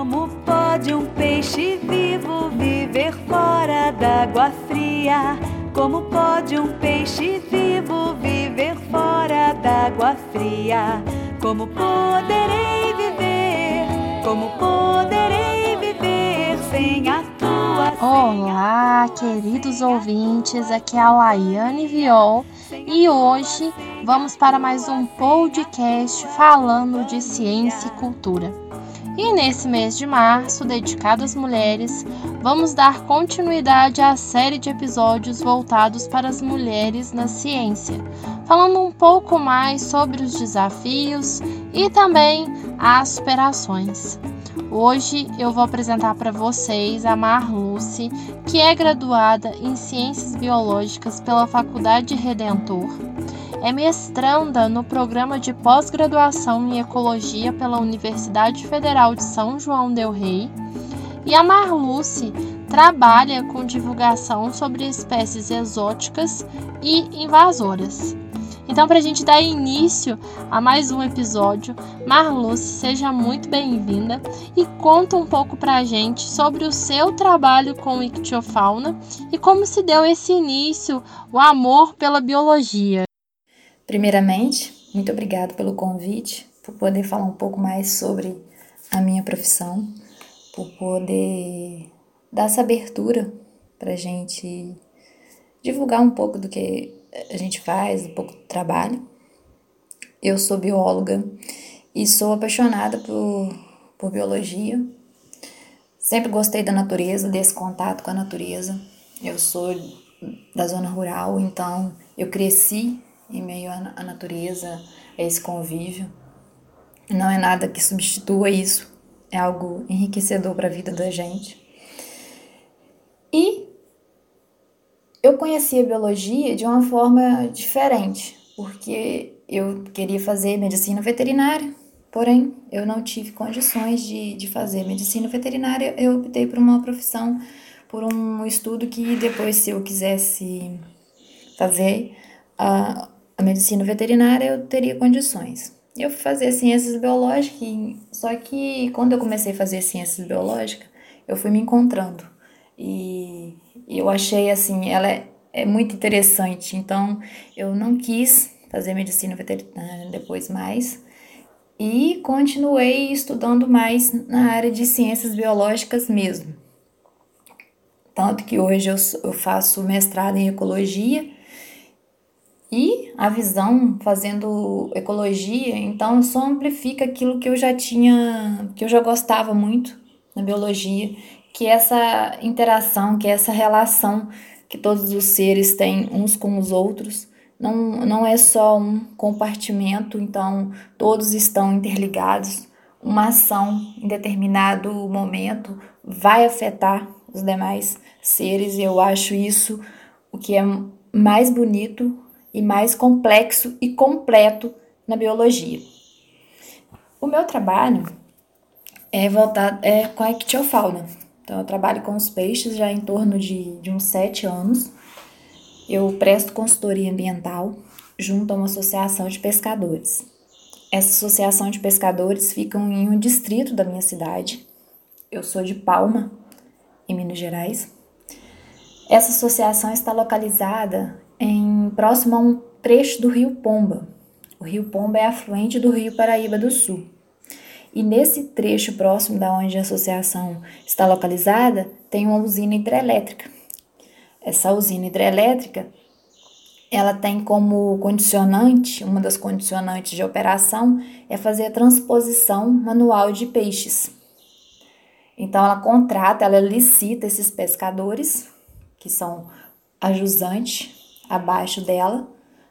Como pode um peixe vivo viver fora d'água fria? Como pode um peixe vivo viver fora d'água fria? Como poderei viver? Como poderei viver sem a tua? Olá, queridos ouvintes, aqui é a Laiane Viol e hoje vamos para mais um podcast falando de ciência e cultura. E nesse mês de março, dedicado às mulheres, vamos dar continuidade à série de episódios voltados para as mulheres na ciência, falando um pouco mais sobre os desafios e também as superações. Hoje eu vou apresentar para vocês a Marluce, que é graduada em Ciências Biológicas pela Faculdade Redentor é mestranda no programa de pós-graduação em Ecologia pela Universidade Federal de São João del Rei. E a Marluce trabalha com divulgação sobre espécies exóticas e invasoras. Então, para a gente dar início a mais um episódio, Marluce, seja muito bem-vinda e conta um pouco para a gente sobre o seu trabalho com ictiofauna e como se deu esse início, o amor pela biologia. Primeiramente, muito obrigado pelo convite, por poder falar um pouco mais sobre a minha profissão, por poder dar essa abertura para a gente divulgar um pouco do que a gente faz, um pouco do trabalho. Eu sou bióloga e sou apaixonada por, por biologia. Sempre gostei da natureza, desse contato com a natureza. Eu sou da zona rural, então eu cresci em meio à natureza, a esse convívio. Não é nada que substitua isso, é algo enriquecedor para a vida da gente. E eu conheci a biologia de uma forma diferente, porque eu queria fazer medicina veterinária, porém eu não tive condições de, de fazer medicina veterinária, eu optei por uma profissão, por um estudo que depois, se eu quisesse fazer, uh, a medicina veterinária eu teria condições. Eu fazer ciências biológicas, só que quando eu comecei a fazer ciências biológicas, eu fui me encontrando. E, e eu achei assim, ela é, é muito interessante. Então, eu não quis fazer medicina veterinária depois mais e continuei estudando mais na área de ciências biológicas mesmo. Tanto que hoje eu, eu faço mestrado em ecologia e a visão fazendo ecologia, então só amplifica aquilo que eu já tinha, que eu já gostava muito na biologia, que é essa interação, que é essa relação que todos os seres têm uns com os outros. Não, não é só um compartimento, então todos estão interligados. Uma ação em determinado momento vai afetar os demais seres, e eu acho isso o que é mais bonito e mais complexo e completo na biologia. O meu trabalho é voltado é com a ictiofauna. Então, eu trabalho com os peixes já em torno de, de uns sete anos. Eu presto consultoria ambiental junto a uma associação de pescadores. Essa associação de pescadores fica em um distrito da minha cidade. Eu sou de Palma, em Minas Gerais. Essa associação está localizada em próximo a um trecho do Rio Pomba. O Rio Pomba é afluente do Rio Paraíba do Sul. E nesse trecho próximo da onde a associação está localizada, tem uma usina hidrelétrica. Essa usina hidrelétrica, ela tem como condicionante, uma das condicionantes de operação é fazer a transposição manual de peixes. Então ela contrata, ela licita esses pescadores, que são a jusante, abaixo dela,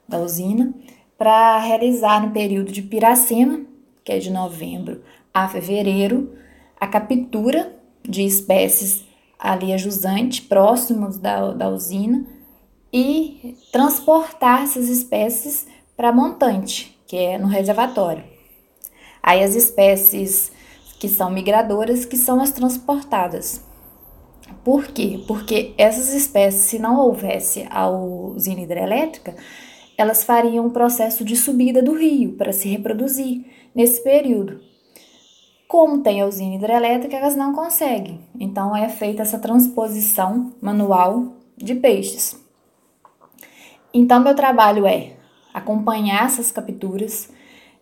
da usina, para realizar no período de Piracema, que é de novembro a fevereiro, a captura de espécies ali ajusantes próximos da, da usina e transportar essas espécies para montante, que é no reservatório. Aí as espécies que são migradoras que são as transportadas. Por quê? Porque essas espécies, se não houvesse a usina hidrelétrica, elas fariam um processo de subida do rio para se reproduzir nesse período. Como tem a usina hidrelétrica, elas não conseguem. Então é feita essa transposição manual de peixes. Então meu trabalho é acompanhar essas capturas,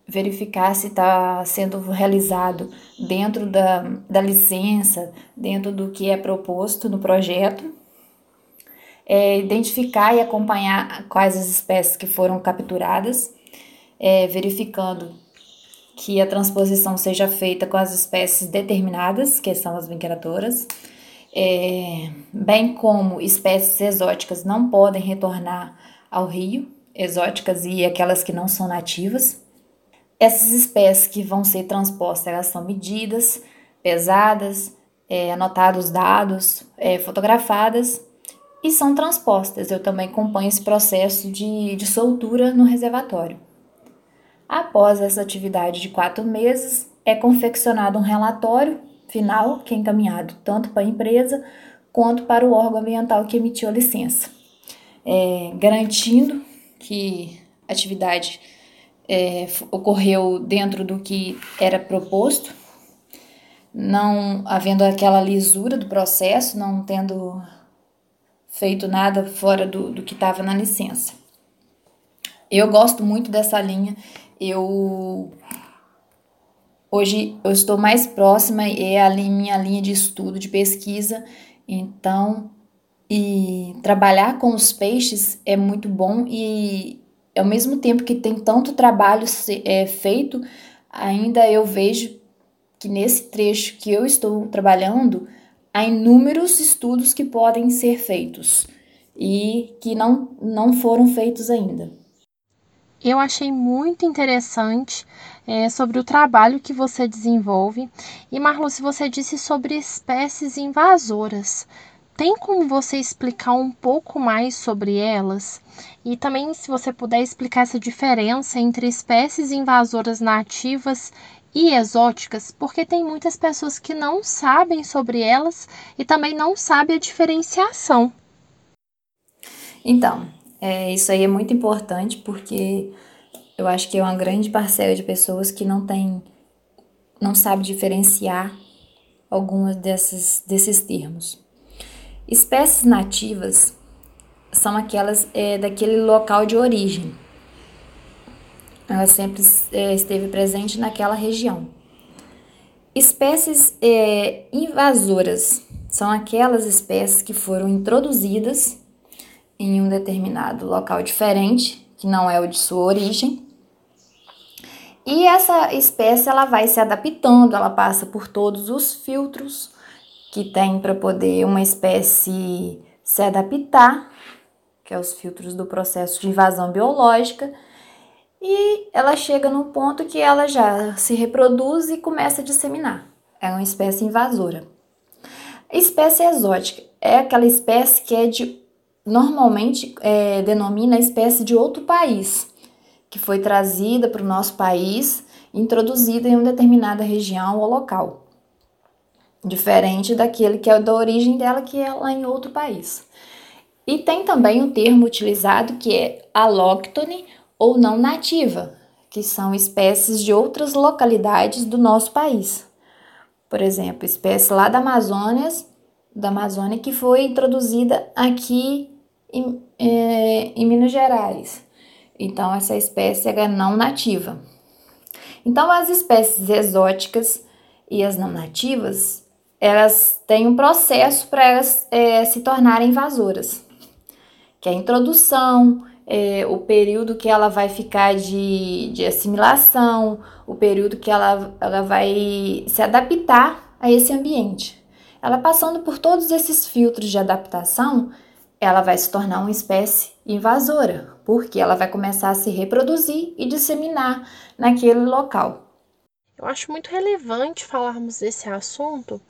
verificar se está sendo realizado dentro da, da licença, dentro do que é proposto no projeto, é, identificar e acompanhar quais as espécies que foram capturadas, é, verificando que a transposição seja feita com as espécies determinadas, que são as migradoras, é, bem como espécies exóticas não podem retornar ao rio, exóticas e aquelas que não são nativas. Essas espécies que vão ser transpostas, elas são medidas, pesadas, é, anotados dados, é, fotografadas e são transpostas. Eu também acompanho esse processo de, de soltura no reservatório. Após essa atividade de quatro meses, é confeccionado um relatório final que é encaminhado tanto para a empresa quanto para o órgão ambiental que emitiu a licença, é, garantindo que a atividade é, ocorreu dentro do que era proposto, não havendo aquela lisura do processo, não tendo feito nada fora do, do que estava na licença. Eu gosto muito dessa linha. Eu hoje eu estou mais próxima é a minha linha de estudo de pesquisa, então e trabalhar com os peixes é muito bom e ao mesmo tempo que tem tanto trabalho é, feito, ainda eu vejo que nesse trecho que eu estou trabalhando, há inúmeros estudos que podem ser feitos e que não, não foram feitos ainda. Eu achei muito interessante é, sobre o trabalho que você desenvolve. E, Marlu, se você disse sobre espécies invasoras, tem como você explicar um pouco mais sobre elas? E também, se você puder explicar essa diferença entre espécies invasoras nativas e exóticas, porque tem muitas pessoas que não sabem sobre elas e também não sabem a diferenciação. Então, é, isso aí é muito importante porque eu acho que é uma grande parcela de pessoas que não tem, não sabe diferenciar algumas desses, desses termos. Espécies nativas são aquelas é, daquele local de origem. Ela sempre é, esteve presente naquela região. Espécies é, invasoras são aquelas espécies que foram introduzidas em um determinado local diferente, que não é o de sua origem. E essa espécie ela vai se adaptando, ela passa por todos os filtros que tem para poder uma espécie se adaptar, que é os filtros do processo de invasão biológica, e ela chega num ponto que ela já se reproduz e começa a disseminar. É uma espécie invasora. Espécie exótica é aquela espécie que é de normalmente é, denomina espécie de outro país, que foi trazida para o nosso país, introduzida em uma determinada região ou local diferente daquele que é da origem dela, que é lá em outro país. E tem também um termo utilizado que é alóctone ou não nativa, que são espécies de outras localidades do nosso país. Por exemplo, espécie lá da Amazônia, da Amazônia que foi introduzida aqui em, é, em Minas Gerais. Então, essa espécie é não nativa. Então, as espécies exóticas e as não nativas, elas têm um processo para elas é, se tornarem invasoras, que é a introdução, é, o período que ela vai ficar de, de assimilação, o período que ela, ela vai se adaptar a esse ambiente. Ela passando por todos esses filtros de adaptação, ela vai se tornar uma espécie invasora, porque ela vai começar a se reproduzir e disseminar naquele local. Eu acho muito relevante falarmos desse assunto,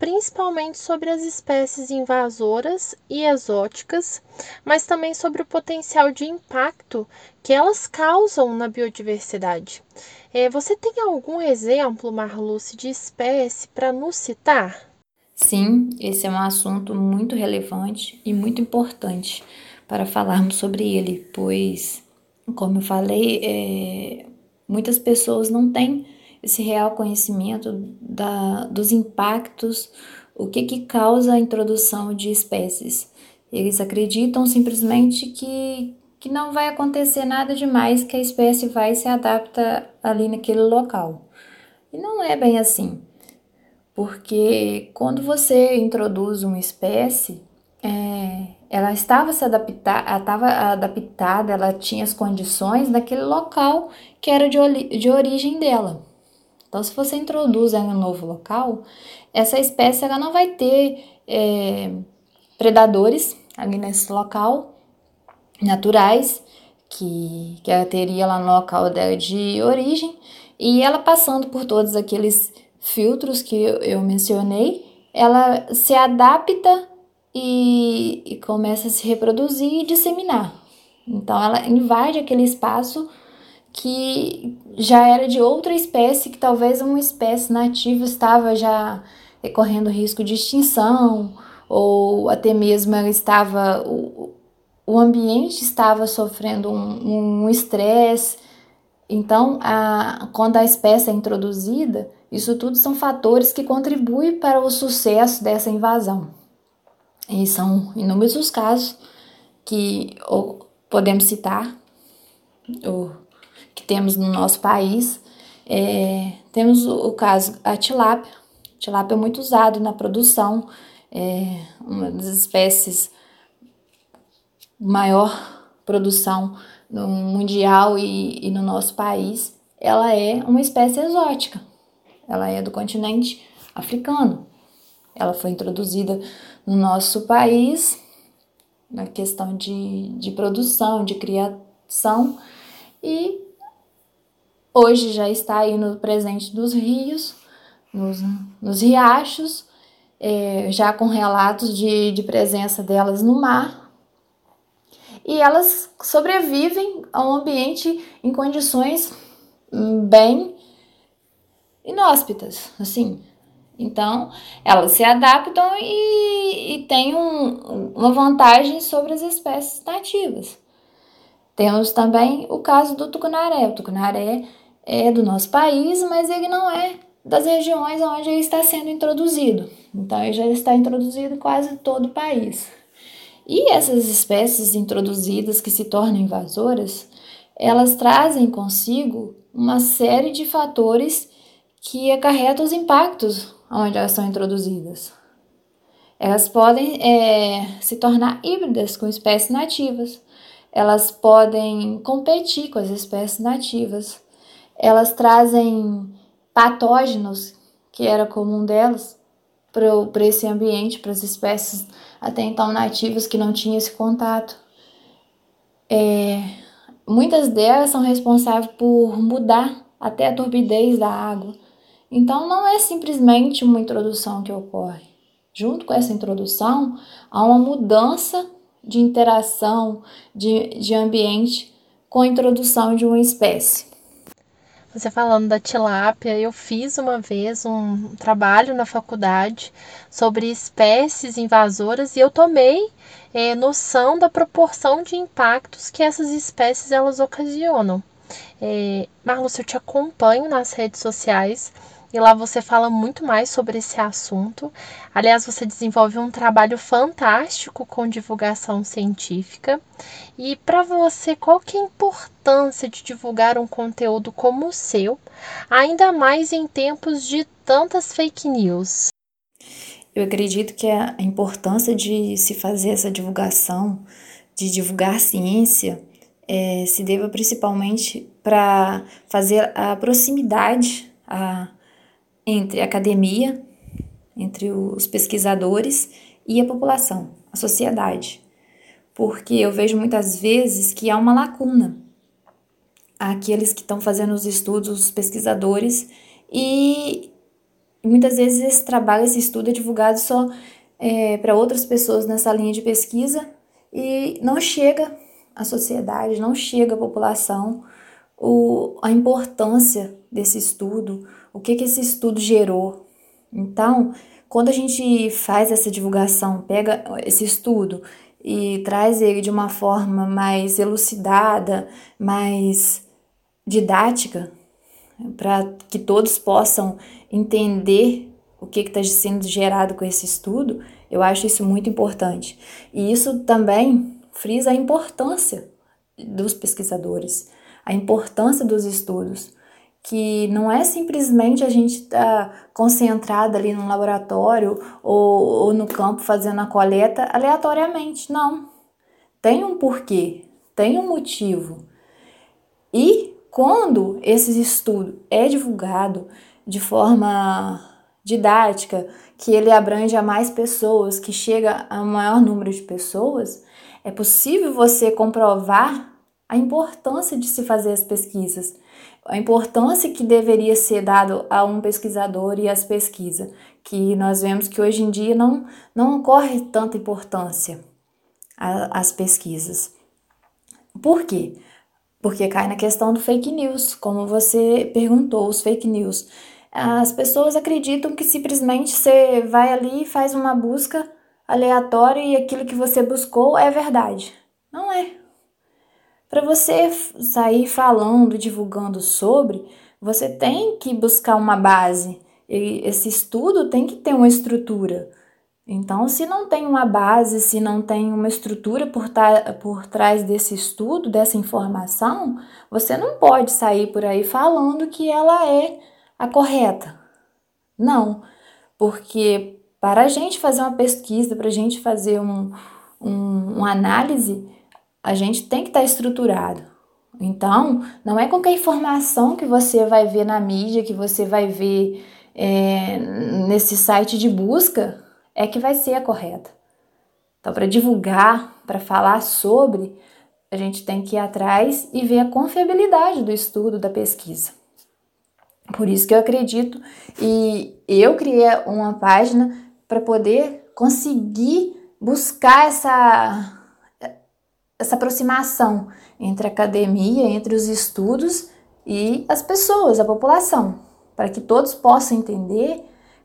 principalmente sobre as espécies invasoras e exóticas, mas também sobre o potencial de impacto que elas causam na biodiversidade. É, você tem algum exemplo, Marluce, de espécie para nos citar? Sim, esse é um assunto muito relevante e muito importante para falarmos sobre ele, pois, como eu falei, é, muitas pessoas não têm esse real conhecimento da, dos impactos, o que, que causa a introdução de espécies. Eles acreditam simplesmente que, que não vai acontecer nada demais, que a espécie vai se adapta ali naquele local. E não é bem assim, porque quando você introduz uma espécie, é, ela estava se adaptar, ela estava adaptada, ela tinha as condições daquele local que era de, de origem dela. Então, se você introduz ela em um novo local, essa espécie ela não vai ter é, predadores ali nesse local naturais que, que ela teria lá no local dela de origem e ela passando por todos aqueles filtros que eu, mencionei, ela se adapta e, e começa a se reproduzir e disseminar. Então ela invade aquele espaço que já era de outra espécie, que talvez uma espécie nativa estava já correndo risco de extinção, ou até mesmo ela estava, o, o ambiente estava sofrendo um estresse. Um então, a, quando a espécie é introduzida, isso tudo são fatores que contribuem para o sucesso dessa invasão. E são inúmeros os casos que podemos citar, ou, temos no nosso país. É, temos o, o caso a tilápia. A tilápia é muito usado na produção, é uma das espécies maior produção no mundial e, e no nosso país. Ela é uma espécie exótica. Ela é do continente africano. Ela foi introduzida no nosso país na questão de, de produção, de criação e hoje já está aí no presente dos rios, nos, nos riachos, é, já com relatos de, de presença delas no mar. E elas sobrevivem a um ambiente em condições hum, bem inóspitas, assim, então, elas se adaptam e, e têm um, uma vantagem sobre as espécies nativas. Temos também o caso do tucunaré. O tucunaré é do nosso país, mas ele não é das regiões onde ele está sendo introduzido. Então, ele já está introduzido em quase todo o país. E essas espécies introduzidas que se tornam invasoras, elas trazem consigo uma série de fatores que acarretam os impactos onde elas são introduzidas. Elas podem é, se tornar híbridas com espécies nativas. Elas podem competir com as espécies nativas. Elas trazem patógenos, que era comum delas, para esse ambiente, para as espécies até então nativas que não tinham esse contato. É, muitas delas são responsáveis por mudar até a turbidez da água então, não é simplesmente uma introdução que ocorre. Junto com essa introdução, há uma mudança de interação, de, de ambiente com a introdução de uma espécie. Você falando da tilápia, eu fiz uma vez um trabalho na faculdade sobre espécies invasoras e eu tomei é, noção da proporção de impactos que essas espécies elas ocasionam. É, eu te acompanho nas redes sociais e lá você fala muito mais sobre esse assunto. Aliás, você desenvolve um trabalho fantástico com divulgação científica. E para você, qual que é a importância de divulgar um conteúdo como o seu, ainda mais em tempos de tantas fake news? Eu acredito que a importância de se fazer essa divulgação, de divulgar ciência, é, se deva principalmente para fazer a proximidade, a entre a academia, entre os pesquisadores e a população, a sociedade. Porque eu vejo muitas vezes que há uma lacuna. Aqueles que estão fazendo os estudos, os pesquisadores, e muitas vezes esse trabalho, esse estudo é divulgado só é, para outras pessoas nessa linha de pesquisa e não chega à sociedade, não chega à população o, a importância desse estudo, o que, que esse estudo gerou. Então, quando a gente faz essa divulgação, pega esse estudo e traz ele de uma forma mais elucidada, mais didática, para que todos possam entender o que está sendo gerado com esse estudo, eu acho isso muito importante. E isso também frisa a importância dos pesquisadores, a importância dos estudos, que não é simplesmente a gente estar tá concentrado ali no laboratório ou, ou no campo fazendo a coleta aleatoriamente, não. Tem um porquê, tem um motivo. E quando esse estudo é divulgado de forma didática, que ele abrange a mais pessoas, que chega a maior número de pessoas, é possível você comprovar a importância de se fazer as pesquisas, a importância que deveria ser dado a um pesquisador e às pesquisas, que nós vemos que hoje em dia não, não ocorre tanta importância às pesquisas. Por quê? Porque cai na questão do fake news, como você perguntou, os fake news. As pessoas acreditam que simplesmente você vai ali e faz uma busca aleatória e aquilo que você buscou é verdade. Não é. Para você sair falando, divulgando sobre, você tem que buscar uma base. E esse estudo tem que ter uma estrutura. Então, se não tem uma base, se não tem uma estrutura por, por trás desse estudo, dessa informação, você não pode sair por aí falando que ela é a correta. Não, porque para a gente fazer uma pesquisa, para a gente fazer um, um, uma análise, a gente tem que estar tá estruturado. Então, não é qualquer informação que você vai ver na mídia, que você vai ver é, nesse site de busca, é que vai ser a correta. Então, para divulgar, para falar sobre, a gente tem que ir atrás e ver a confiabilidade do estudo, da pesquisa. Por isso que eu acredito e eu criei uma página para poder conseguir buscar essa essa aproximação entre a academia, entre os estudos e as pessoas, a população, para que todos possam entender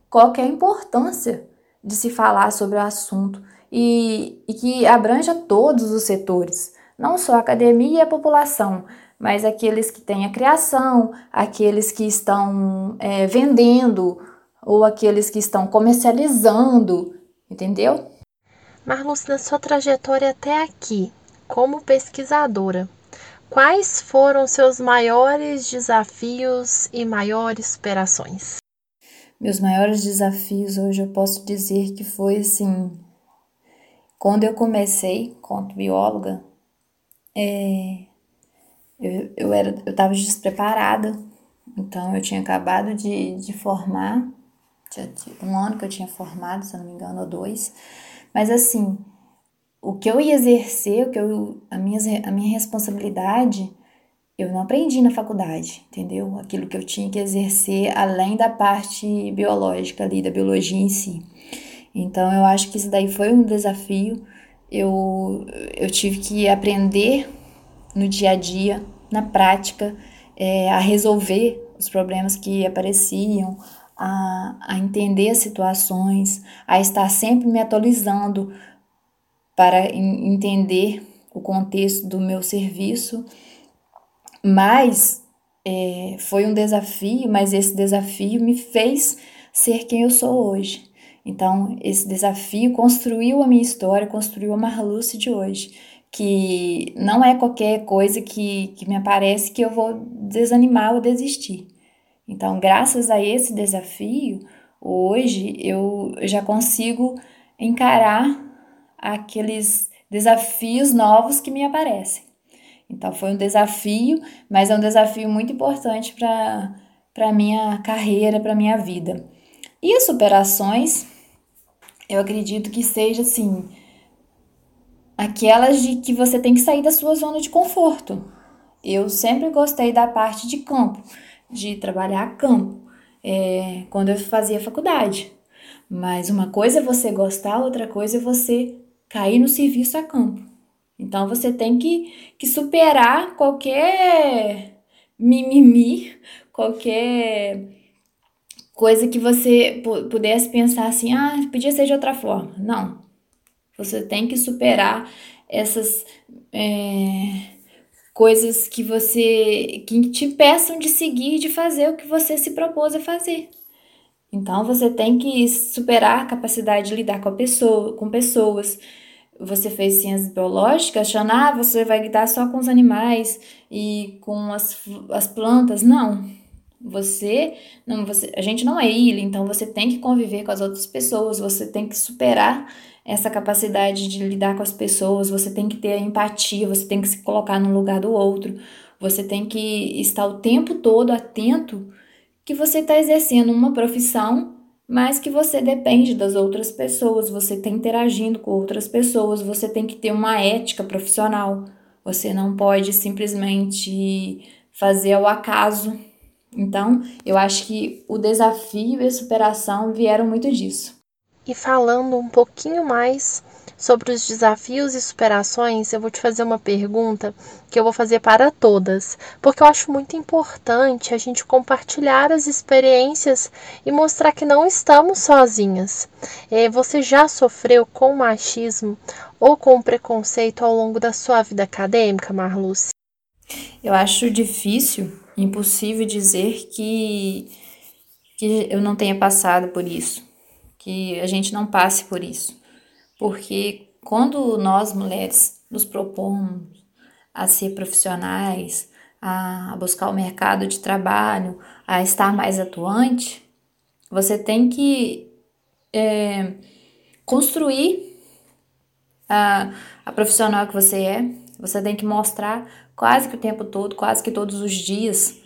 qual é a importância de se falar sobre o assunto e, e que abranja todos os setores, não só a academia e a população, mas aqueles que têm a criação, aqueles que estão é, vendendo ou aqueles que estão comercializando, entendeu? Marluz, na sua trajetória até aqui, como pesquisadora, quais foram seus maiores desafios e maiores superações? Meus maiores desafios hoje eu posso dizer que foi assim, quando eu comecei como bióloga, é, eu, eu era eu estava despreparada, então eu tinha acabado de, de formar, tinha um ano que eu tinha formado, se não me engano, ou dois, mas assim, o que eu ia exercer, o que eu, a, minha, a minha responsabilidade, eu não aprendi na faculdade, entendeu? Aquilo que eu tinha que exercer além da parte biológica ali, da biologia em si. Então eu acho que isso daí foi um desafio. Eu, eu tive que aprender no dia a dia, na prática, é, a resolver os problemas que apareciam, a, a entender as situações, a estar sempre me atualizando para entender o contexto do meu serviço. Mas é, foi um desafio, mas esse desafio me fez ser quem eu sou hoje. Então, esse desafio construiu a minha história, construiu a Marluce de hoje que não é qualquer coisa que, que me aparece que eu vou desanimar ou desistir. Então, graças a esse desafio, hoje eu já consigo encarar aqueles desafios novos que me aparecem. Então, foi um desafio, mas é um desafio muito importante para a minha carreira, para a minha vida. E as superações, eu acredito que seja assim aquelas de que você tem que sair da sua zona de conforto. Eu sempre gostei da parte de campo, de trabalhar a campo, é, quando eu fazia faculdade. Mas uma coisa é você gostar, outra coisa é você cair no serviço a campo. Então você tem que, que superar qualquer mimimi, qualquer coisa que você pudesse pensar assim, ah, podia ser de outra forma. Não, você tem que superar essas é, coisas que você que te impeçam de seguir de fazer o que você se propôs a fazer. Então você tem que superar a capacidade de lidar com a pessoa, com pessoas. Você fez ciências biológicas, achando, ah, você vai lidar só com os animais e com as, as plantas. Não. Você, não, você, a gente não é ilha, então você tem que conviver com as outras pessoas, você tem que superar essa capacidade de lidar com as pessoas, você tem que ter empatia, você tem que se colocar no lugar do outro, você tem que estar o tempo todo atento que você está exercendo uma profissão, mas que você depende das outras pessoas, você está interagindo com outras pessoas, você tem que ter uma ética profissional. Você não pode simplesmente fazer ao acaso. Então, eu acho que o desafio e a superação vieram muito disso. E falando um pouquinho mais sobre os desafios e superações, eu vou te fazer uma pergunta que eu vou fazer para todas, porque eu acho muito importante a gente compartilhar as experiências e mostrar que não estamos sozinhas. É, você já sofreu com machismo ou com preconceito ao longo da sua vida acadêmica, Marluce? Eu acho difícil, impossível dizer que, que eu não tenha passado por isso, que a gente não passe por isso porque quando nós mulheres nos propomos a ser profissionais, a buscar o mercado de trabalho, a estar mais atuante, você tem que é, construir a, a profissional que você é, você tem que mostrar quase que o tempo todo, quase que todos os dias,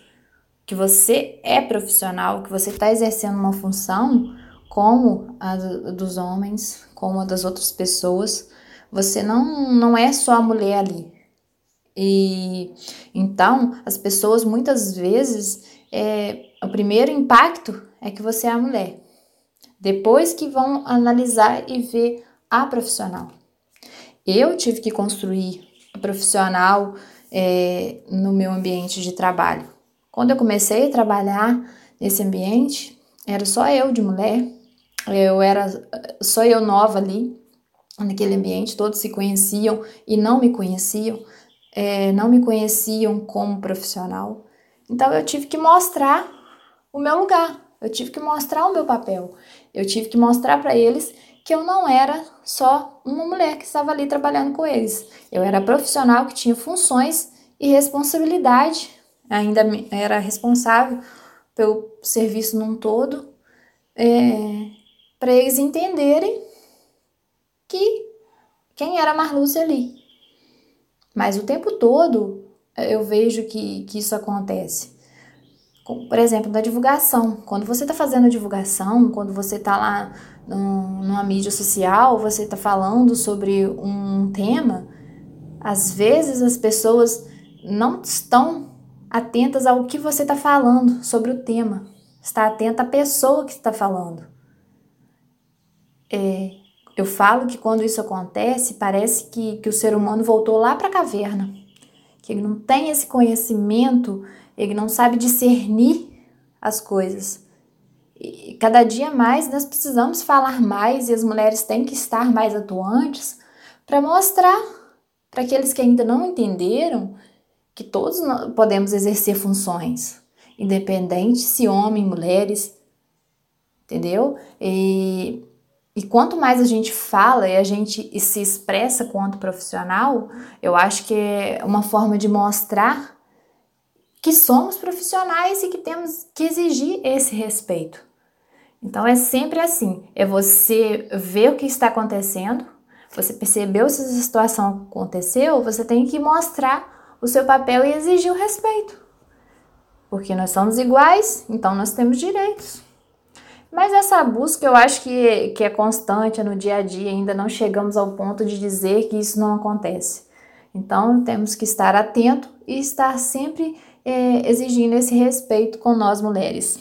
que você é profissional, que você está exercendo uma função como a dos homens, como a das outras pessoas. Você não, não é só a mulher ali. E então as pessoas muitas vezes é, o primeiro impacto é que você é a mulher. Depois que vão analisar e ver a profissional. Eu tive que construir a profissional é, no meu ambiente de trabalho. Quando eu comecei a trabalhar nesse ambiente, era só eu de mulher, eu era só eu nova ali, naquele ambiente, todos se conheciam e não me conheciam, é, não me conheciam como profissional. Então eu tive que mostrar o meu lugar, eu tive que mostrar o meu papel, eu tive que mostrar para eles que eu não era só uma mulher que estava ali trabalhando com eles. Eu era profissional que tinha funções e responsabilidade, ainda era responsável pelo serviço num todo. É, para eles entenderem que quem era Marluce ali. Mas o tempo todo eu vejo que, que isso acontece. Por exemplo, da divulgação. Quando você está fazendo a divulgação, quando você está lá numa mídia social, você está falando sobre um tema, às vezes as pessoas não estão atentas ao que você está falando sobre o tema. Está atenta à pessoa que está falando. É, eu falo que quando isso acontece, parece que, que o ser humano voltou lá para a caverna, que ele não tem esse conhecimento, ele não sabe discernir as coisas. E cada dia mais nós precisamos falar mais e as mulheres têm que estar mais atuantes para mostrar para aqueles que ainda não entenderam que todos podemos exercer funções, independente se homens, mulheres, entendeu? E e quanto mais a gente fala e a gente se expressa quanto profissional, eu acho que é uma forma de mostrar que somos profissionais e que temos que exigir esse respeito. Então é sempre assim: é você ver o que está acontecendo, você percebeu se essa situação aconteceu, você tem que mostrar o seu papel e exigir o respeito. Porque nós somos iguais, então nós temos direitos. Mas essa busca eu acho que, que é constante, no dia a dia, ainda não chegamos ao ponto de dizer que isso não acontece. Então temos que estar atento e estar sempre é, exigindo esse respeito com nós mulheres.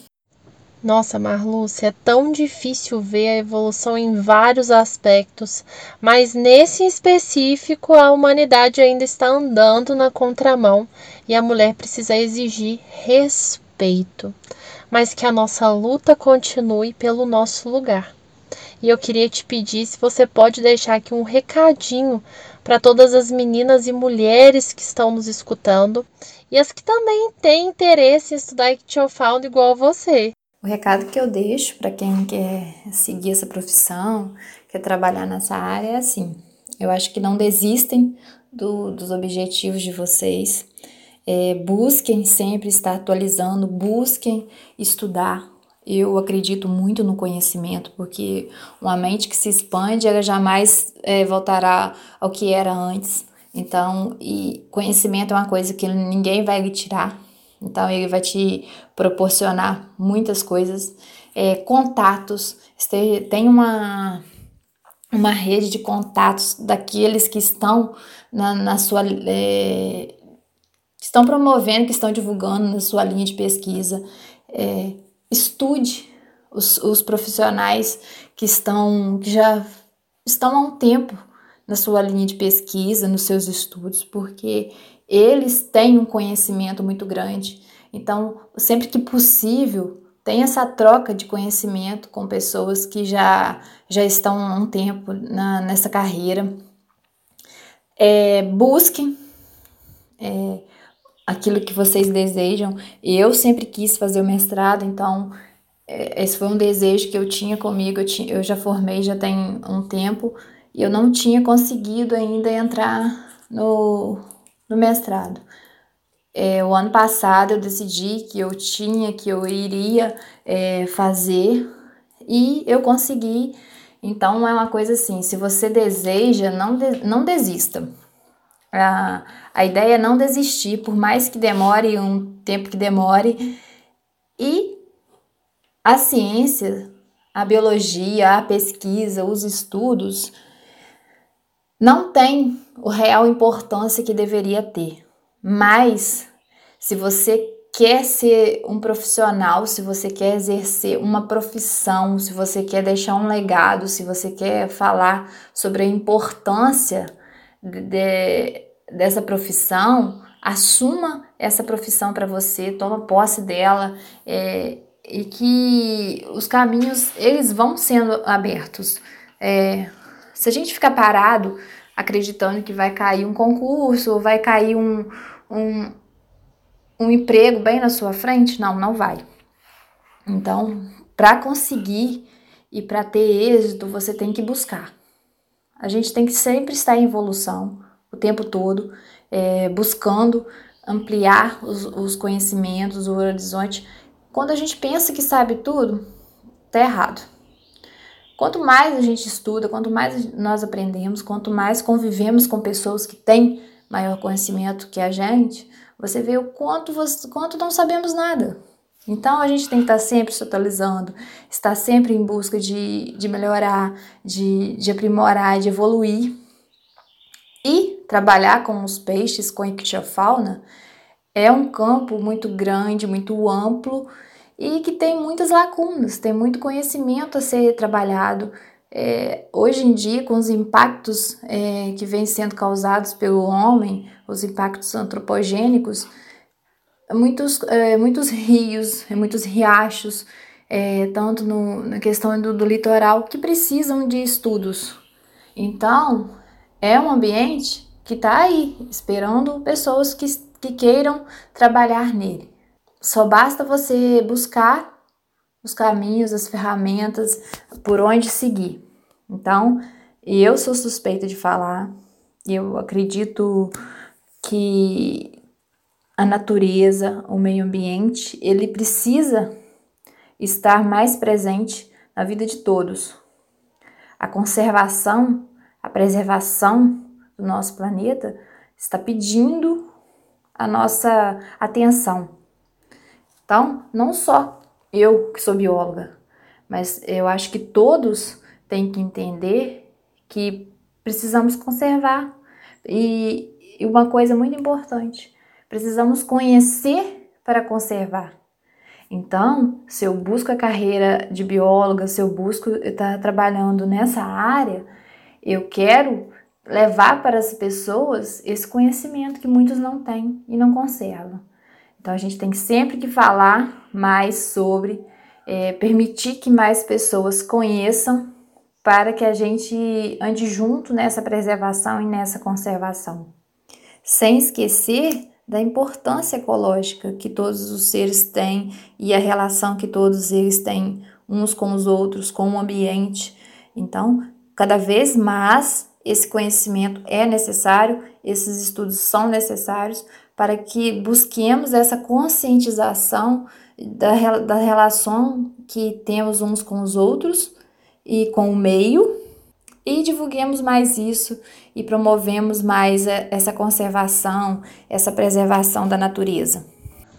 Nossa, Marlúcia, é tão difícil ver a evolução em vários aspectos, mas nesse específico a humanidade ainda está andando na contramão e a mulher precisa exigir respeito mas que a nossa luta continue pelo nosso lugar. E eu queria te pedir se você pode deixar aqui um recadinho para todas as meninas e mulheres que estão nos escutando e as que também têm interesse em estudar Ichtiofauna igual você. O recado que eu deixo para quem quer seguir essa profissão, quer trabalhar nessa área é assim: eu acho que não desistem do, dos objetivos de vocês. É, busquem sempre estar atualizando, busquem estudar. Eu acredito muito no conhecimento, porque uma mente que se expande, ela jamais é, voltará ao que era antes. Então, e conhecimento é uma coisa que ninguém vai lhe tirar. Então, ele vai te proporcionar muitas coisas, é, contatos. Tem uma, uma rede de contatos daqueles que estão na, na sua. É, estão promovendo, que estão divulgando na sua linha de pesquisa. É, estude os, os profissionais que estão que já estão há um tempo na sua linha de pesquisa, nos seus estudos, porque eles têm um conhecimento muito grande. Então, sempre que possível, tem essa troca de conhecimento com pessoas que já, já estão há um tempo na, nessa carreira. É, busquem é, aquilo que vocês desejam. Eu sempre quis fazer o mestrado, então é, esse foi um desejo que eu tinha comigo. Eu, tinha, eu já formei já tem um tempo e eu não tinha conseguido ainda entrar no, no mestrado. É, o ano passado eu decidi que eu tinha, que eu iria é, fazer e eu consegui. Então é uma coisa assim: se você deseja, não, de, não desista. A, a ideia é não desistir, por mais que demore um tempo que demore. E a ciência, a biologia, a pesquisa, os estudos não tem o real importância que deveria ter. Mas se você quer ser um profissional, se você quer exercer uma profissão, se você quer deixar um legado, se você quer falar sobre a importância de, dessa profissão, assuma essa profissão para você, toma posse dela é, e que os caminhos eles vão sendo abertos. É, se a gente ficar parado acreditando que vai cair um concurso vai cair um, um, um emprego bem na sua frente, não, não vai. Então, para conseguir e para ter êxito, você tem que buscar. A gente tem que sempre estar em evolução o tempo todo, é, buscando ampliar os, os conhecimentos, o horizonte. Quando a gente pensa que sabe tudo, tá errado. Quanto mais a gente estuda, quanto mais nós aprendemos, quanto mais convivemos com pessoas que têm maior conhecimento que a gente, você vê o quanto, quanto não sabemos nada. Então a gente tem que estar sempre se atualizando, estar sempre em busca de, de melhorar, de, de aprimorar, de evoluir. E trabalhar com os peixes, com a ictiofauna, é um campo muito grande, muito amplo e que tem muitas lacunas, tem muito conhecimento a ser trabalhado. É, hoje em dia, com os impactos é, que vêm sendo causados pelo homem, os impactos antropogênicos, muitos, é, muitos rios, muitos riachos, é, tanto no, na questão do, do litoral, que precisam de estudos. Então, é um ambiente que está aí, esperando pessoas que, que queiram trabalhar nele. Só basta você buscar os caminhos, as ferramentas, por onde seguir. Então, eu sou suspeita de falar, eu acredito que a natureza, o meio ambiente, ele precisa estar mais presente na vida de todos. A conservação, a preservação do nosso planeta está pedindo a nossa atenção. Então, não só eu que sou bióloga, mas eu acho que todos têm que entender que precisamos conservar. E, uma coisa muito importante, precisamos conhecer para conservar. Então, se eu busco a carreira de bióloga, se eu busco estar trabalhando nessa área, eu quero levar para as pessoas esse conhecimento que muitos não têm e não conservam. Então a gente tem sempre que falar mais sobre, é, permitir que mais pessoas conheçam para que a gente ande junto nessa preservação e nessa conservação. Sem esquecer da importância ecológica que todos os seres têm e a relação que todos eles têm uns com os outros, com o ambiente. Então, cada vez mais esse conhecimento é necessário, esses estudos são necessários para que busquemos essa conscientização da, da relação que temos uns com os outros e com o meio e divulguemos mais isso e promovemos mais essa conservação, essa preservação da natureza.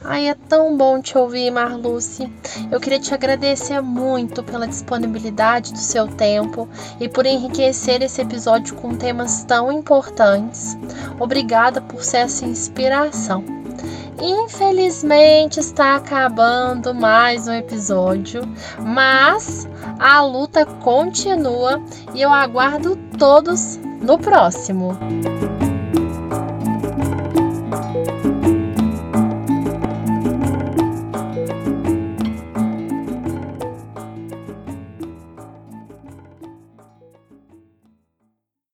Ai, é tão bom te ouvir, Marluce. Eu queria te agradecer muito pela disponibilidade do seu tempo e por enriquecer esse episódio com temas tão importantes. Obrigada por ser essa inspiração. Infelizmente está acabando mais um episódio, mas a luta continua e eu aguardo todos no próximo.